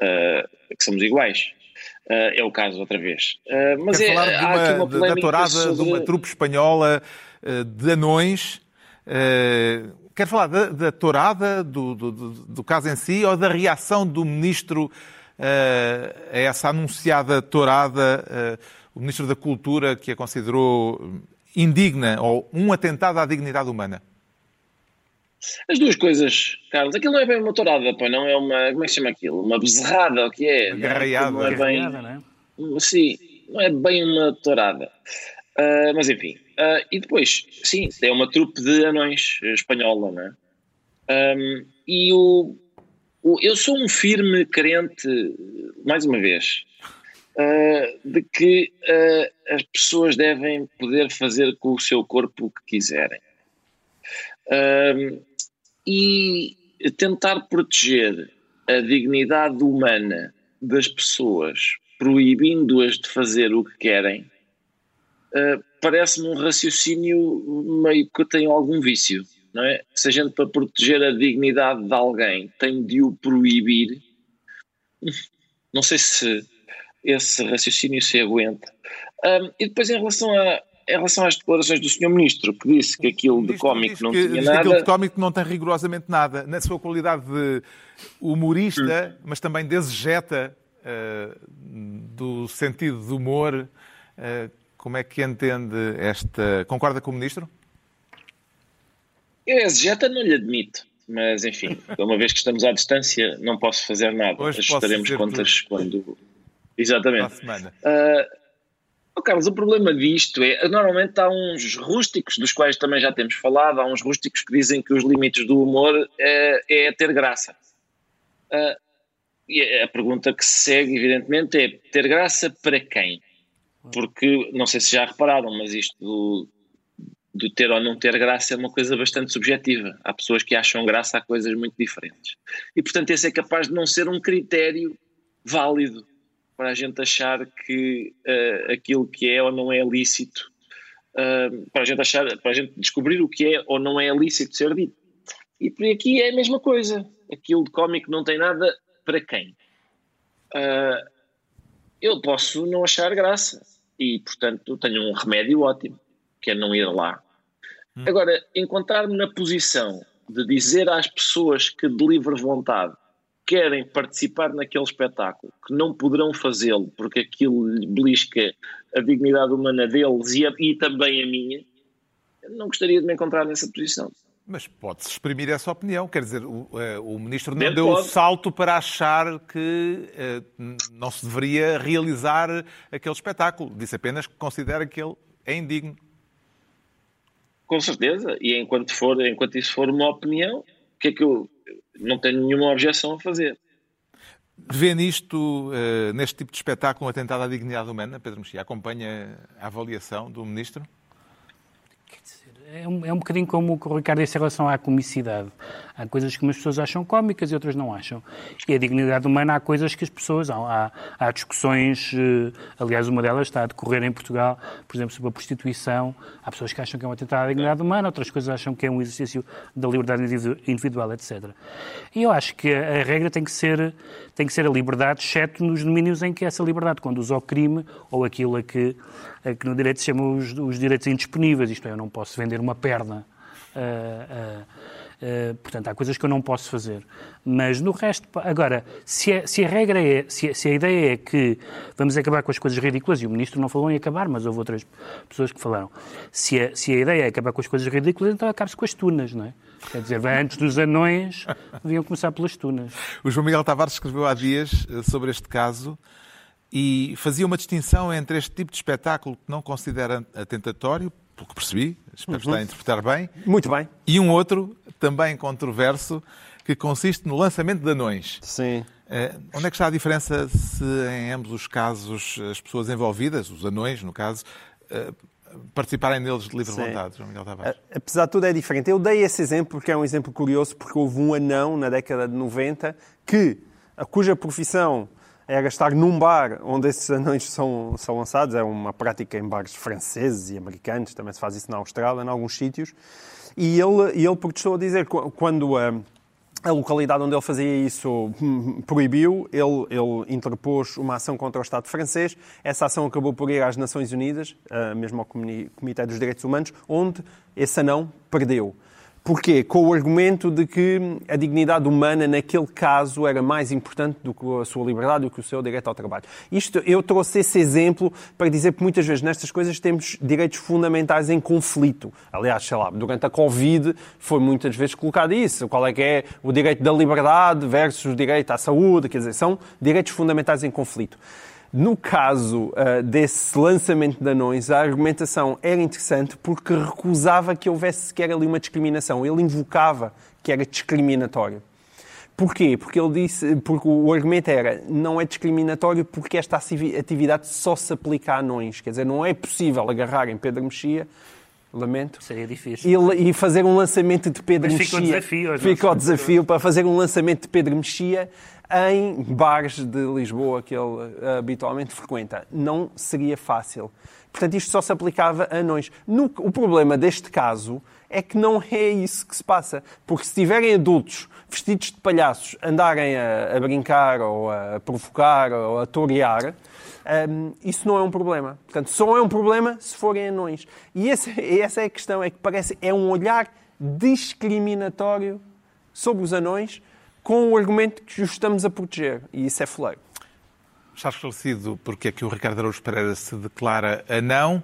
que somos iguais. Uh, é o caso outra vez. Uh, mas Quer é, falar de uma, uma da tourada sobre... de uma trupe espanhola uh, de anões. quer falar da, da tourada, do, do, do, do, caso em si, ou da reação do ministro a essa anunciada tourada, o ministro da Cultura, que a considerou indigna ou um atentado à dignidade humana? As duas coisas, Carlos. Aquilo não é bem uma tourada, pô, não é uma. Como é que se chama aquilo? Uma bezerrada, o que é? Uma garreada. Não é bem. Não é? Sim, não é bem uma tourada. Uh, mas enfim. Uh, e depois, sim, é uma trupe de anões espanhola, não é? Um, e o, o, eu sou um firme crente, mais uma vez, uh, de que as pessoas devem poder fazer com o seu corpo o que quiserem e tentar proteger a dignidade humana das pessoas, proibindo-as de fazer o que querem, uh, parece-me um raciocínio meio que tem algum vício. Não é? Se a gente, para proteger a dignidade de alguém, tem de o proibir, não sei se esse raciocínio se aguenta. Um, e depois, em relação a, em relação às declarações do Sr. Ministro, que disse que aquilo de cómico não que, tinha nada. Aquilo de cómico não tem rigorosamente nada, na sua qualidade de humorista, hum. mas também de exegeta uh, do sentido do humor. Uh, como é que entende esta. Concorda com o Ministro? Eu, exegeta, não lhe admito. Mas, enfim, uma vez que estamos à distância, não posso fazer nada. Hoje Ajustaremos contas tudo. quando. Exatamente. Uh, Oh, Carlos, o problema disto é, normalmente há uns rústicos, dos quais também já temos falado, há uns rústicos que dizem que os limites do humor é, é ter graça. Uh, e a pergunta que se segue, evidentemente, é ter graça para quem? Porque, não sei se já repararam, mas isto do, do ter ou não ter graça é uma coisa bastante subjetiva. Há pessoas que acham graça a coisas muito diferentes. E, portanto, esse é capaz de não ser um critério válido para a gente achar que uh, aquilo que é ou não é lícito, uh, para a gente achar, para a gente descobrir o que é ou não é lícito ser dito. E por aqui é a mesma coisa. Aquilo de cómico não tem nada para quem? Uh, eu posso não achar graça e, portanto, tenho um remédio ótimo, que é não ir lá. Hum. Agora, encontrar-me na posição de dizer às pessoas que de livre vontade querem participar naquele espetáculo, que não poderão fazê-lo porque aquilo lhe belisca a dignidade humana deles e, a, e também a minha, não gostaria de me encontrar nessa posição. Mas pode-se exprimir essa opinião. Quer dizer, o, uh, o ministro não Bem, deu pode. o salto para achar que uh, não se deveria realizar aquele espetáculo. Disse apenas que considera que ele é indigno. Com certeza. E enquanto, for, enquanto isso for uma opinião, o que é que eu não tenho nenhuma objeção a fazer? Vê nisto, uh, neste tipo de espetáculo, um atentado à dignidade humana, Pedro Mexia? Acompanha a avaliação do ministro? É um, é um bocadinho como o que o Ricardo disse em relação à comicidade. Há coisas que umas pessoas acham cómicas e outras não acham. E a dignidade humana há coisas que as pessoas. Há, há discussões, eh, aliás, uma delas está a decorrer em Portugal, por exemplo, sobre a prostituição. Há pessoas que acham que é um atentado à dignidade humana, outras coisas acham que é um exercício da liberdade individual, etc. E eu acho que a regra tem que ser, tem que ser a liberdade, exceto nos domínios em que essa liberdade conduz ao crime ou aquilo a que, a que no direito se chama os, os direitos indisponíveis. Isto é, eu não posso vender uma perna. Uh, uh, Uh, portanto, há coisas que eu não posso fazer. Mas no resto, agora, se a, se a regra é, se a, se a, ideia é que vamos acabar com as coisas ridículas, e o Ministro não falou em acabar, mas houve outras pessoas que falaram, se a, se a ideia é acabar com as coisas ridículas, então acabe-se com as tunas, não é? Quer dizer, antes dos anões, deviam começar pelas tunas. O João Miguel Tavares escreveu há dias eh, sobre este caso e fazia uma distinção entre este tipo de espetáculo que não considera atentatório, pelo que percebi, espero estar a interpretar bem. Muito bem. E um outro, também controverso, que consiste no lançamento de anões. Sim. Uh, onde é que está a diferença se em ambos os casos as pessoas envolvidas, os anões no caso, uh, participarem neles de livre Sim. vontade, João Miguel Tavares? Apesar de tudo é diferente. Eu dei esse exemplo porque é um exemplo curioso, porque houve um anão na década de 90 que, a cuja profissão é gastar num bar onde esses anões são, são lançados. É uma prática em bares franceses e americanos, também se faz isso na Austrália, em alguns sítios. E ele, ele protestou a dizer quando a, a localidade onde ele fazia isso hum, proibiu, ele, ele interpôs uma ação contra o Estado francês. Essa ação acabou por ir às Nações Unidas, mesmo ao Comitê dos Direitos Humanos, onde esse anão perdeu. Porquê? Com o argumento de que a dignidade humana, naquele caso, era mais importante do que a sua liberdade, do que o seu direito ao trabalho. Isto, eu trouxe esse exemplo para dizer que muitas vezes nestas coisas temos direitos fundamentais em conflito. Aliás, sei lá, durante a Covid foi muitas vezes colocado isso. Qual é que é o direito da liberdade versus o direito à saúde? Quer dizer, são direitos fundamentais em conflito. No caso uh, desse lançamento de anões, a argumentação era interessante porque recusava que houvesse sequer ali uma discriminação. Ele invocava que era discriminatório. Porquê? Porque ele disse, porque o argumento era não é discriminatório porque esta atividade só se aplica a anões. Quer dizer, não é possível agarrar em Pedro Mexia lamento. Seria difícil. E, e, fazer um lançamento de Pedro Mas Mexia. Fica o desafio. Fica o desafio para fazer um lançamento de Pedro Mexia em bares de Lisboa que ele eh, habitualmente frequenta. Não seria fácil. Portanto, isto só se aplicava a anões. No, o problema deste caso é que não é isso que se passa. Porque se tiverem adultos vestidos de palhaços andarem a, a brincar ou a provocar ou a torear, um, isso não é um problema. Portanto, só é um problema se forem anões. E esse, essa é a questão, é que parece é um olhar discriminatório sobre os anões com o argumento que os estamos a proteger. E isso é foleiro. Está esclarecido porque é que o Ricardo Araújo Pereira se declara a não.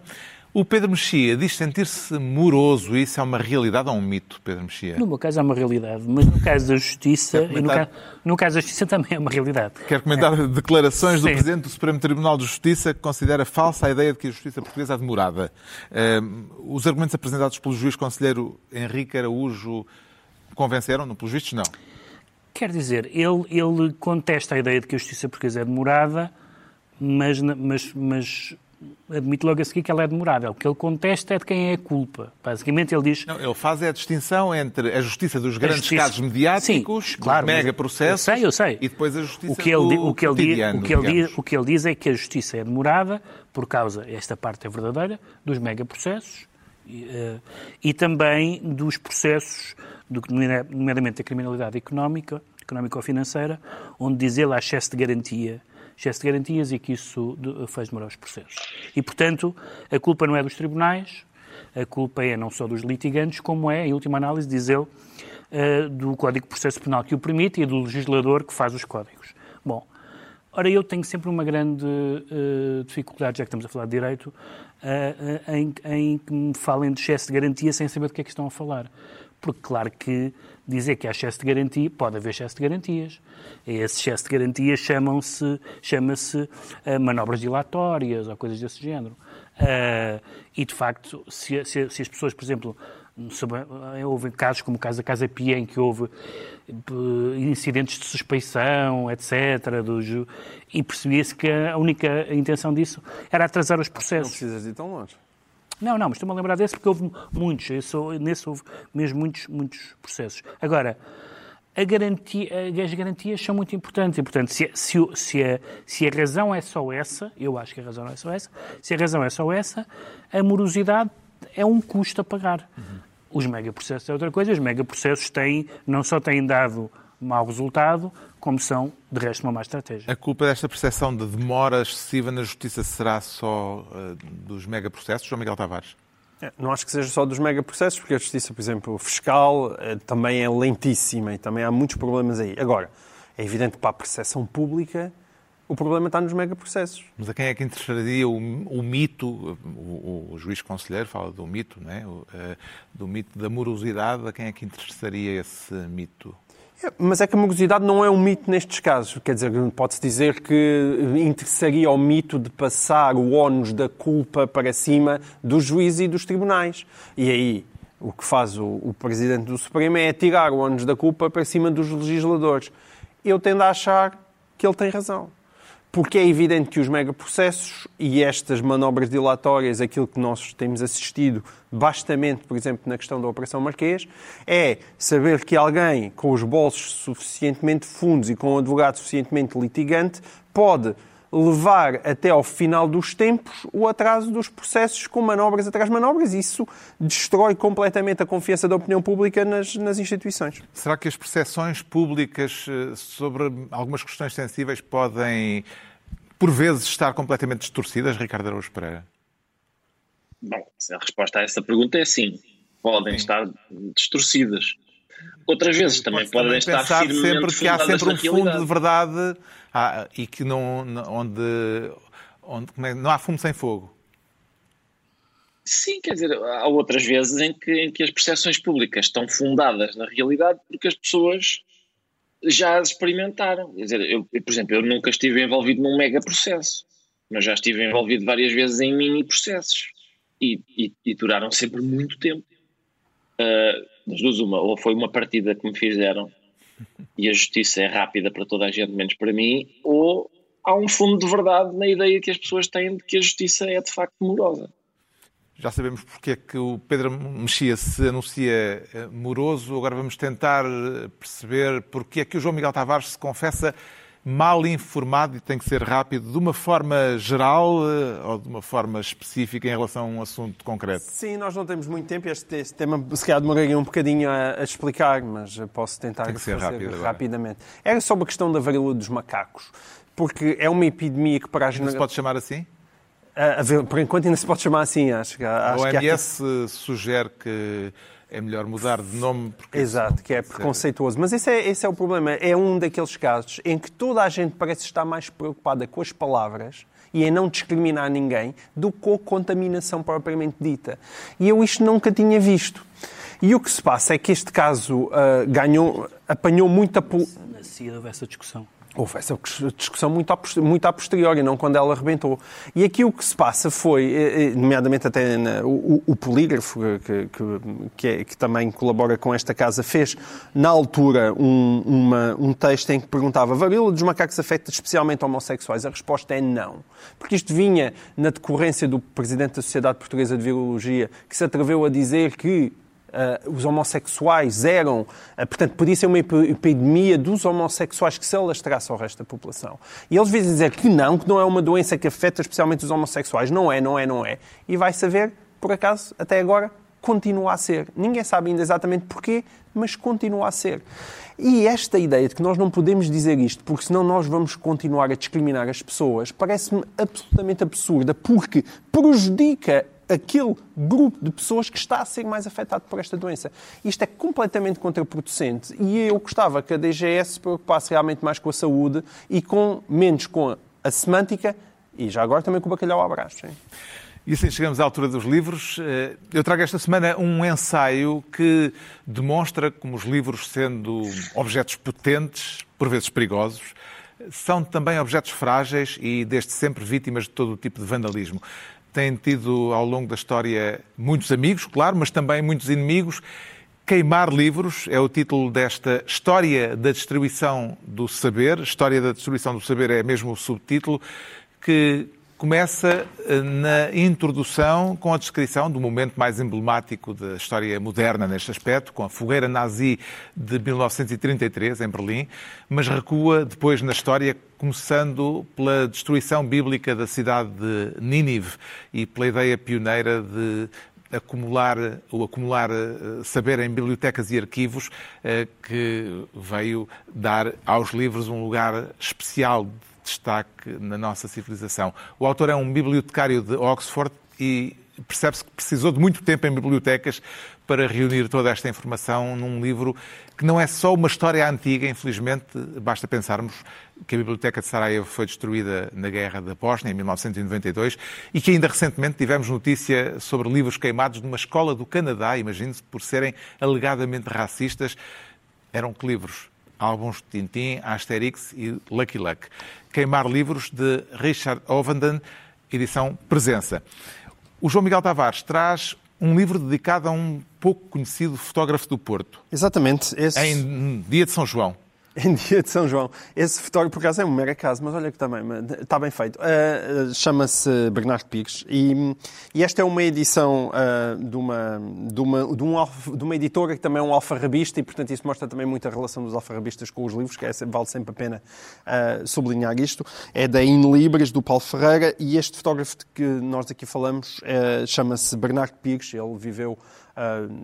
O Pedro Mexia diz sentir-se moroso. Isso é uma realidade ou um mito, Pedro Mexia? No meu caso é uma realidade, mas no caso da Justiça, no caso, no, caso, da Justiça também é uma realidade. Quer comentar é. declarações do Presidente do Supremo Tribunal de Justiça que considera falsa a ideia de que a Justiça portuguesa é demorada. Uh, os argumentos apresentados pelo juiz conselheiro Henrique Araújo convenceram-no? Pelos vistos, não. Quer dizer, ele, ele contesta a ideia de que a justiça portuguesa é demorada, mas, mas, mas admite logo a seguir que ela é demorada. O que ele contesta é de quem é a culpa. Basicamente, ele diz. Não, ele faz a distinção entre a justiça dos grandes justiça... casos mediáticos, Sim, claro, mega processos. Eu sei, eu sei. E depois a justiça o que ele, do o que ele diz, o que ele diz, o que ele diz é que a justiça é demorada por causa, esta parte é verdadeira, dos mega processos e, uh, e também dos processos do, nomeadamente a criminalidade económica, económico-financeira, onde diz ele há excesso de garantia excesso de garantias e que isso faz demorar os processos. E, portanto, a culpa não é dos tribunais, a culpa é não só dos litigantes, como é, em última análise, diz ele, uh, do Código de Processo Penal que o permite e do legislador que faz os códigos. Bom, ora, eu tenho sempre uma grande uh, dificuldade, já que estamos a falar de direito, uh, em, em que me falem de excesso de garantia sem saber do que é que estão a falar. Porque, claro que dizer que há excesso de garantia, pode haver excesso de garantias. Esse excesso de garantias chamam-se, chama-se uh, manobras dilatórias ou coisas desse género. Uh, e, de facto, se, se, se, as pessoas, por exemplo, houve casos como o caso da Casa Pia, em que houve incidentes de suspeição, etc., do, e percebia-se que a única intenção disso era atrasar os processos. Não precisas ir tão longe. Não, não, mas estou-me a lembrar desse porque houve muitos, nesse houve mesmo muitos, muitos processos. Agora, garantia, as garantias são muito importantes. E, portanto, se, se, se, a, se a razão é só essa, eu acho que a razão não é só essa, se a razão é só essa, a morosidade é um custo a pagar. Uhum. Os megaprocessos é outra coisa. Os megaprocessos têm, não só têm dado mau resultado, como são, de resto, uma má estratégia. A culpa desta percepção de demora excessiva na justiça será só uh, dos megaprocessos, João Miguel Tavares? É, não acho que seja só dos megaprocessos, porque a justiça, por exemplo, fiscal uh, também é lentíssima e também há muitos problemas aí. Agora, é evidente que para a percepção pública o problema está nos megaprocessos. Mas a quem é que interessaria o, o mito, o, o, juiz conselheiro fala do mito, não é? O, uh, do mito da morosidade, a quem é que interessaria esse mito? Mas é que a morosidade não é um mito nestes casos. Quer dizer, pode-se dizer que interessaria ao mito de passar o ónus da culpa para cima dos juízes e dos tribunais. E aí, o que faz o, o Presidente do Supremo é tirar o ónus da culpa para cima dos legisladores. Eu tendo a achar que ele tem razão porque é evidente que os megaprocessos e estas manobras dilatórias, aquilo que nós temos assistido bastamente, por exemplo, na questão da Operação Marquês, é saber que alguém com os bolsos suficientemente fundos e com um advogado suficientemente litigante pode levar até ao final dos tempos o atraso dos processos com manobras atrás de manobras. Isso destrói completamente a confiança da opinião pública nas, nas instituições. Será que as percepções públicas eh, sobre algumas questões sensíveis podem, por vezes, estar completamente distorcidas, Ricardo Araújo Pereira? Bom, a resposta a essa pergunta é sim. Podem sim. estar distorcidas. Outras vezes também podem estar firmemente sempre que há sempre um fundo de verdade ah, e que não, onde, onde é, não há fumo sem fogo. Sim, quer dizer, há outras vezes em que, em que as percepções públicas estão fundadas na realidade porque as pessoas já experimentaram. Quer dizer, eu, por exemplo, eu nunca estive envolvido num mega processo, mas já estive envolvido várias vezes em mini processos e, e, e duraram sempre muito tempo. Uh, das duas, uma, ou foi uma partida que me fizeram e a justiça é rápida para toda a gente, menos para mim, ou há um fundo de verdade na ideia que as pessoas têm de que a justiça é de facto morosa. Já sabemos porque é que o Pedro Mexia se anuncia eh, moroso, agora vamos tentar eh, perceber porque é que o João Miguel Tavares se confessa mal informado e tem que ser rápido, de uma forma geral eh, ou de uma forma específica em relação a um assunto concreto? Sim, nós não temos muito tempo. Este, este tema, se calhar, demoraria um bocadinho a, a, explicar, mas posso tentar tem que ser rápido rapidamente. Era sobre a questão da varíola dos macacos, porque é uma epidemia que para a generação... se pode chamar assim? A, a, por enquanto ainda se pode chamar assim, acho. acho a OMS que sugere que é melhor mudar de nome porque Exato, que é preconceituoso. Mas esse é, esse é o problema. É um daqueles casos em que toda a gente parece estar mais preocupada com as palavras e em não discriminar ninguém do que com a contaminação propriamente dita. E eu isto nunca tinha visto. E o que se passa é que este caso uh, ganhou, apanhou muita... Na CIA houve essa discussão. Houve essa discussão muito a, posteriori, não quando ela arrebentou. E aqui o que se passa foi, eh, eh, nomeadamente até na, o, o, polígrafo, que, que, que, é, que, também colabora com esta casa, fez na altura um, uma, um texto em que perguntava varíola dos macacos afeta especialmente homossexuais? A resposta é não. Porque isto vinha na decorrência do presidente da Sociedade Portuguesa de Virologia, que se atreveu a dizer que uh, os homossexuais eram, uh, portanto, podia ser uma epidemia dos homossexuais que se alastrasse ao resto da população. E eles vêm dizer que não, que não é uma doença que afeta especialmente os homossexuais. Não é, não é, não é. E vai saber, por acaso, até agora, continua a ser. Ninguém sabe ainda exatamente porquê, mas continua a ser. E esta ideia de que nós não podemos dizer isto, porque senão nós vamos continuar a discriminar as pessoas, parece-me absolutamente absurda, porque prejudica aquele grupo de pessoas que está a ser mais afetado por esta doença. Isto é completamente contraproducente e eu gostava que a DGS se preocupasse realmente mais com a saúde e com menos com a semântica e já agora também com o bacalhau. Sim. E assim chegamos à altura dos livros. Eh, eu trago esta semana um ensaio que demonstra como os livros, sendo objetos potentes, por vezes perigosos, são também objetos frágeis e desde sempre vítimas de todo o tipo de vandalismo. Têm tido ao longo da história muitos amigos, claro, mas também muitos inimigos. Queimar livros é o título desta História da Distribuição do Saber. História da Distribuição do Saber é mesmo o subtítulo, que começa eh, na introdução com a descrição do momento mais emblemático da história moderna neste aspecto, com a fogueira nazi de 1933 em Berlim, mas recua depois na história, começando pela destruição bíblica da cidade de Nínive e pela ideia pioneira de acumular, o acumular eh, saber em bibliotecas e arquivos eh, que veio dar aos livros um lugar especial destaque na nossa civilização. O autor é um bibliotecário de Oxford e percebe-se que precisou de muito tempo em bibliotecas para reunir toda esta informação num livro que não é só uma história antiga, infelizmente, basta pensarmos que a Biblioteca de Sarajevo foi destruída na Guerra da Bósnia, em 1992, e que ainda recentemente tivemos notícia sobre livros queimados numa escola do Canadá, imagine-se, por serem alegadamente racistas. Eram que livros? Álbuns de Tintin, Asterix e Lucky Luck. Queimar livros de Richard Ovenden, edição Presença. O João Miguel Tavares traz um livro dedicado a um pouco conhecido fotógrafo do Porto. Exatamente. Esse... Em dia de São João. Em dia de São João. Esse fotógrafo, por acaso, é um mega caso, mas olha que também está bem feito. Uh, Chama-se Bernardo Pires e, e, esta é uma edição uh, de, uma, de, uma, de, um, de uma editora que também é um alfarrabista e, portanto, isso mostra também muito a relação dos alfarrabistas com os livros, que é, vale sempre a pena uh, sublinhar isto. É da In Libres, do Paulo Ferreira, e este fotógrafo de que nós aqui falamos chama-se Bernardo Pires. Ele viveu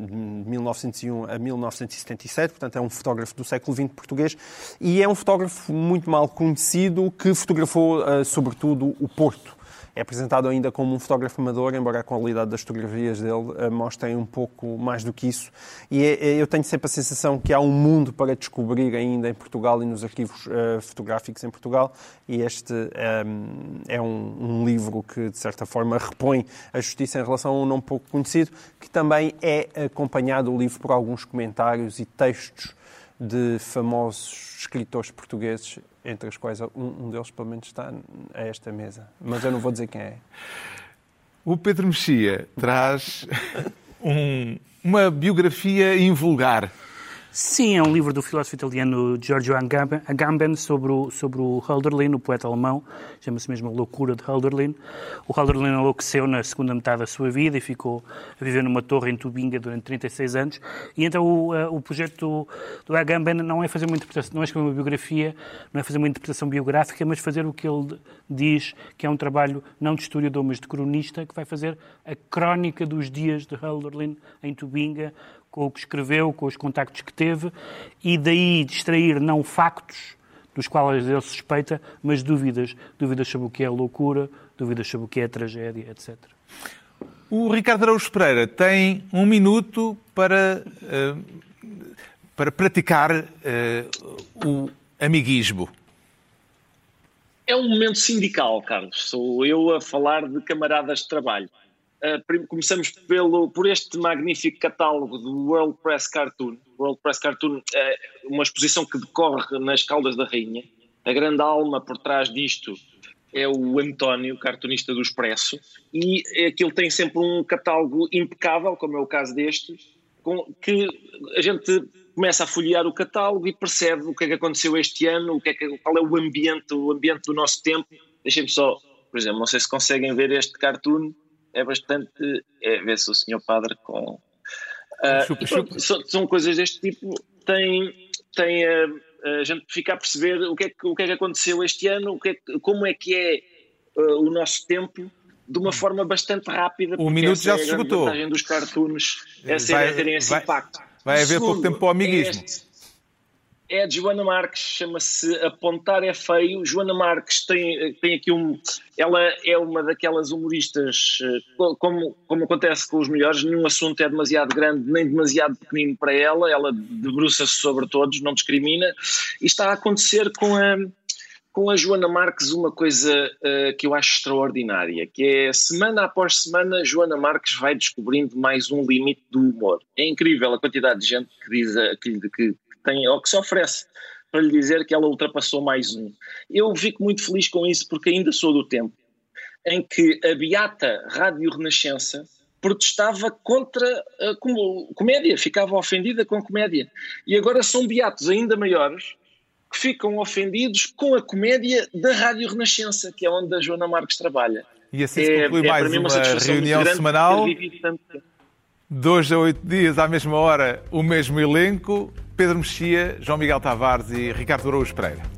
de 1901 a 1977, portanto é um fotógrafo do século XX português e é um fotógrafo muito mal conhecido que fotografou ah, sobretudo o Porto é apresentado ainda como um fotógrafo amador, embora a qualidade das fotografias dele uh, mostrem um pouco mais do que isso. E é, é, eu tenho sempre a sensação que há um mundo para descobrir ainda em Portugal e nos arquivos uh, fotográficos em Portugal, e este um, ehm, é um, um, livro que, de certa forma, repõe a justiça em relação a um não pouco conhecido, que também é acompanhado o livro por alguns comentários e textos de famosos escritores portugueses entre os quais um, um deles, pelo menos, está a esta mesa. Mas eu não vou dizer quem é. O Pedro Mexia traz um, uma biografia invulgar Sim, é um livro do filósofo italiano Giorgio Agamben sobre o, sobre o Hölderlin, o poeta alemão, chama-se mesmo A Loucura de Hölderlin. O Hölderlin enlouqueceu na segunda metade da sua vida e ficou a viver numa torre em Tubinga durante 36 anos. E então o, uh, o projeto do, do Agamben não é fazer uma interpretação, não é escrever uma biografia, não é fazer uma interpretação biográfica, mas fazer o que ele diz que é um trabalho não de historiador, mas de cronista, que vai fazer a crónica dos dias de Hölderlin em Tubinga, com o que escreveu, com os contactos que teve, e daí extrair não factos dos quais ele suspeita, mas dúvidas. Dúvidas sobre o que é loucura, dúvidas sobre o que é tragédia, etc. O Ricardo Araújo Pereira tem um minuto para, uh, para praticar uh, o amiguismo. É um momento sindical, Carlos. Sou eu a falar de camaradas de trabalho. Uh, começamos pelo, por este magnífico catálogo do World Press Cartoon. World Press Cartoon é uma exposição que decorre nas Caldas da Rainha. A grande alma por trás disto é o António, cartunista do Expresso, e aquilo tem sempre um catálogo impecável, como é o caso deste, com, que a gente começa a folhear o catálogo e percebe o que é que aconteceu este ano, o que é que, qual é o ambiente, o ambiente do nosso tempo. Deixem-me só, por exemplo, não sei se conseguem ver este cartoon, é bastante. É, Vê-se o senhor padre com. Uh, chupa, chupa. São, são, coisas deste tipo. Tem, tem a, a, gente fica a perceber o que, é que, o que é que aconteceu este ano, o que é, como é que é uh, o nosso tempo de uma forma bastante rápida. O minuto já é se a esgotou. vantagem dos cartoons, essa Vai- é terem esse vai- impacto. vai haver pouco segundo tempo para o amiguismo. é este. É de Joana Marques, chama-se Apontar é Feio. Joana Marques tem, tem aqui um. Ela é uma daquelas humoristas, eh, co- como, como acontece com os melhores, nenhum assunto é demasiado grande nem demasiado pequenino para ela, ela debruça-se sobre todos, não discrimina, e está a acontecer com a, com a Joana Marques uma coisa eh, que eu acho extraordinária, que é semana após semana Joana Marques vai descobrindo mais um limite do humor. É incrível a quantidade de gente que diz eh, que, que- que tem ou que se oferece para lhe dizer que ela ultrapassou mais um. Eu fico muito feliz com isso porque ainda sou do tempo em que a beata Rádio Renascença protestava contra a com- comédia, ficava ofendida com a comédia. E agora são beatos ainda maiores que ficam ofendidos com a comédia da Rádio Renascença, que é onde a Joana Marques trabalha. E assim se conclui mais para mim uma muito reunião semanal. Dois a oito dias, à mesma hora, o mesmo elenco. Pedro Mexia, João Miguel Tavares e Ricardo Araújo Pereira.